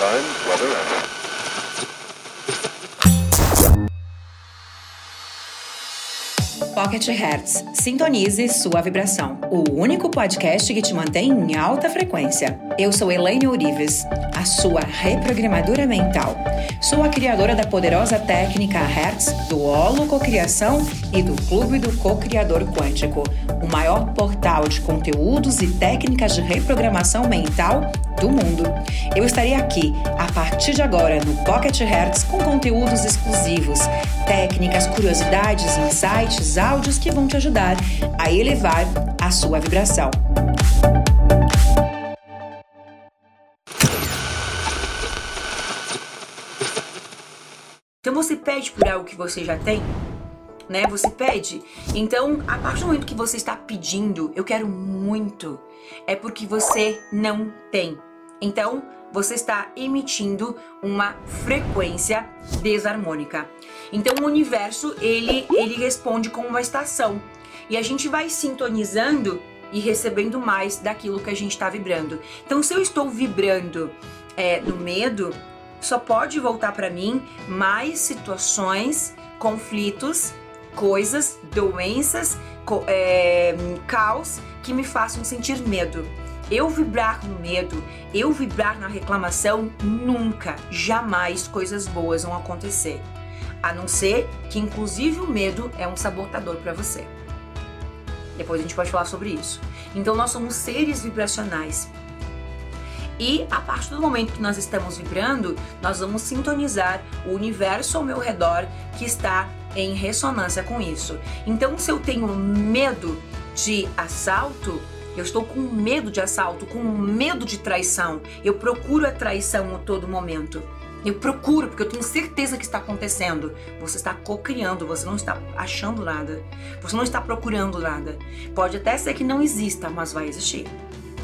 Time, weather, and Pocket Hertz. Sintonize sua vibração. O único podcast que te mantém em alta frequência. Eu sou Elaine Ourives, a sua reprogramadora mental. Sou a criadora da poderosa técnica Hertz, do Holo Cocriação e do Clube do Co-Criador Quântico, o maior portal de conteúdos e técnicas de reprogramação mental do mundo. Eu estarei aqui a partir de agora no Pocket Hertz com conteúdos exclusivos, técnicas, curiosidades, insights, áudios que vão te ajudar a elevar a sua vibração. Então você pede por algo que você já tem? Né? Você pede. Então, a partir do momento que você está pedindo, eu quero muito, é porque você não tem. Então, você está emitindo uma frequência desarmônica. Então, o universo, ele, ele responde com uma estação. E a gente vai sintonizando e recebendo mais daquilo que a gente está vibrando. Então, se eu estou vibrando é, no medo, só pode voltar para mim mais situações, conflitos, coisas, doenças, é, caos que me façam sentir medo eu vibrar no medo, eu vibrar na reclamação, nunca, jamais coisas boas vão acontecer. A não ser que, inclusive, o medo é um sabotador para você. Depois a gente pode falar sobre isso. Então, nós somos seres vibracionais. E a partir do momento que nós estamos vibrando, nós vamos sintonizar o universo ao meu redor que está em ressonância com isso. Então, se eu tenho medo de assalto, eu estou com medo de assalto, com medo de traição. Eu procuro a traição a todo momento. Eu procuro, porque eu tenho certeza que está acontecendo. Você está co-criando, você não está achando nada. Você não está procurando nada. Pode até ser que não exista, mas vai existir.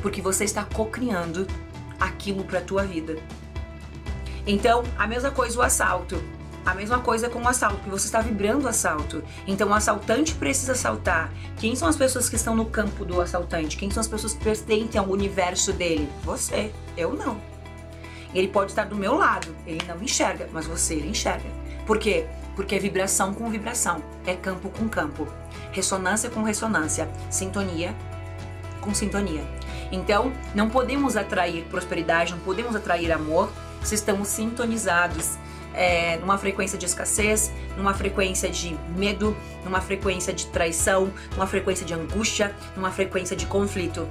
Porque você está co-criando aquilo para a tua vida. Então, a mesma coisa o assalto. A mesma coisa com o assalto, que você está vibrando o assalto. Então o assaltante precisa assaltar. Quem são as pessoas que estão no campo do assaltante? Quem são as pessoas que pertencem ao universo dele? Você. Eu não. Ele pode estar do meu lado, ele não enxerga, mas você ele enxerga. Por quê? Porque é vibração com vibração, é campo com campo, ressonância com ressonância, sintonia com sintonia. Então, não podemos atrair prosperidade, não podemos atrair amor se estamos sintonizados é, numa frequência de escassez, numa frequência de medo, numa frequência de traição, numa frequência de angústia, numa frequência de conflito.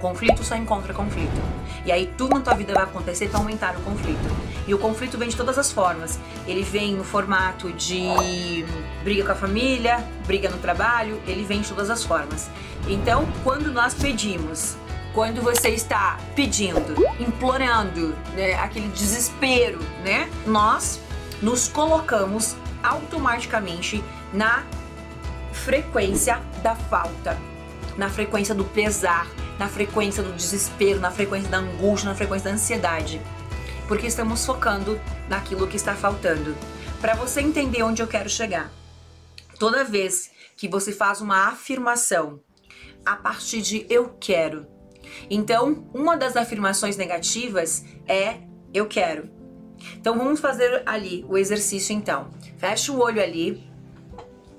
Conflito só encontra conflito. E aí tudo na tua vida vai acontecer para aumentar o conflito. E o conflito vem de todas as formas. Ele vem no formato de briga com a família, briga no trabalho, ele vem de todas as formas. Então, quando nós pedimos quando você está pedindo, implorando, né, aquele desespero, né? Nós nos colocamos automaticamente na frequência da falta, na frequência do pesar, na frequência do desespero, na frequência da angústia, na frequência da ansiedade. Porque estamos focando naquilo que está faltando. Para você entender onde eu quero chegar. Toda vez que você faz uma afirmação a partir de eu quero, então, uma das afirmações negativas é eu quero. Então, vamos fazer ali o exercício então. Fecha o olho ali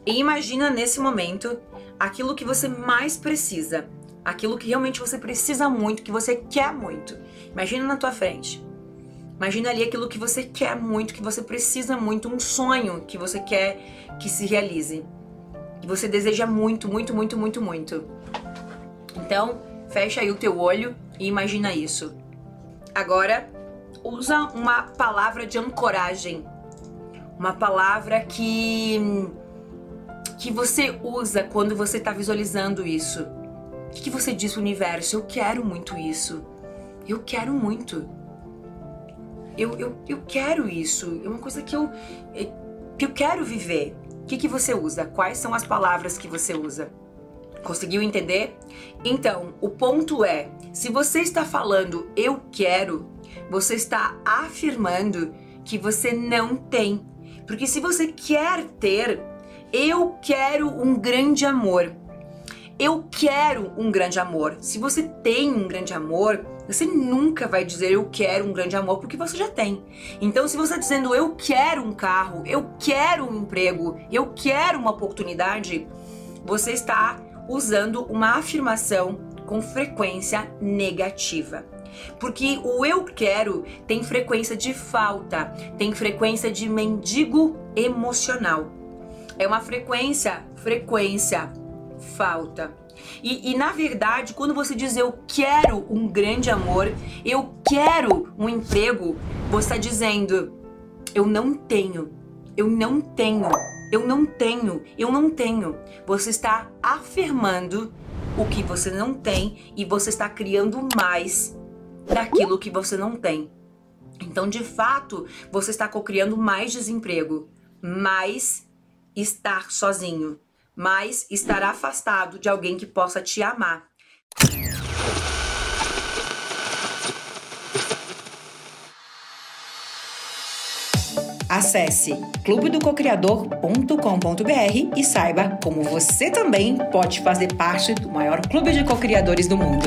e imagina nesse momento aquilo que você mais precisa, aquilo que realmente você precisa muito, que você quer muito. Imagina na tua frente. Imagina ali aquilo que você quer muito, que você precisa muito, um sonho que você quer que se realize. Que você deseja muito, muito, muito, muito, muito. Então, Fecha aí o teu olho e imagina isso. Agora, usa uma palavra de ancoragem. Uma palavra que que você usa quando você está visualizando isso. O que, você diz universo? Eu quero muito isso. Eu quero muito. Eu, eu, eu quero isso. É uma coisa que eu, que eu quero viver. O que, que você usa? Quais são as palavras que você usa? Conseguiu entender? Então, o ponto é: se você está falando eu quero, você está afirmando que você não tem. Porque se você quer ter, eu quero um grande amor. eu quero um grande amor. Se você tem um grande amor, você nunca vai dizer eu quero um grande amor porque você já tem. Então, se você está dizendo eu quero um carro, eu quero um emprego, eu quero uma oportunidade, você está usando uma afirmação com frequência negativa. Porque o eu quero tem frequência de falta, tem frequência de mendigo emocional. É uma frequência, frequência, falta. E, e, na verdade, quando você diz eu quero um grande amor, eu quero um emprego, você está dizendo eu não tenho, eu não tenho, eu não tenho, eu não tenho. Você está afirmando o que você não tem e você está criando mais daquilo que você não tem. Então, de fato, você está criando mais desemprego, mais estar sozinho, mais estar afastado de alguém que possa te amar. Acesse clubedococriador.com.br e saiba como você também pode fazer parte do maior clube de cocriadores do mundo.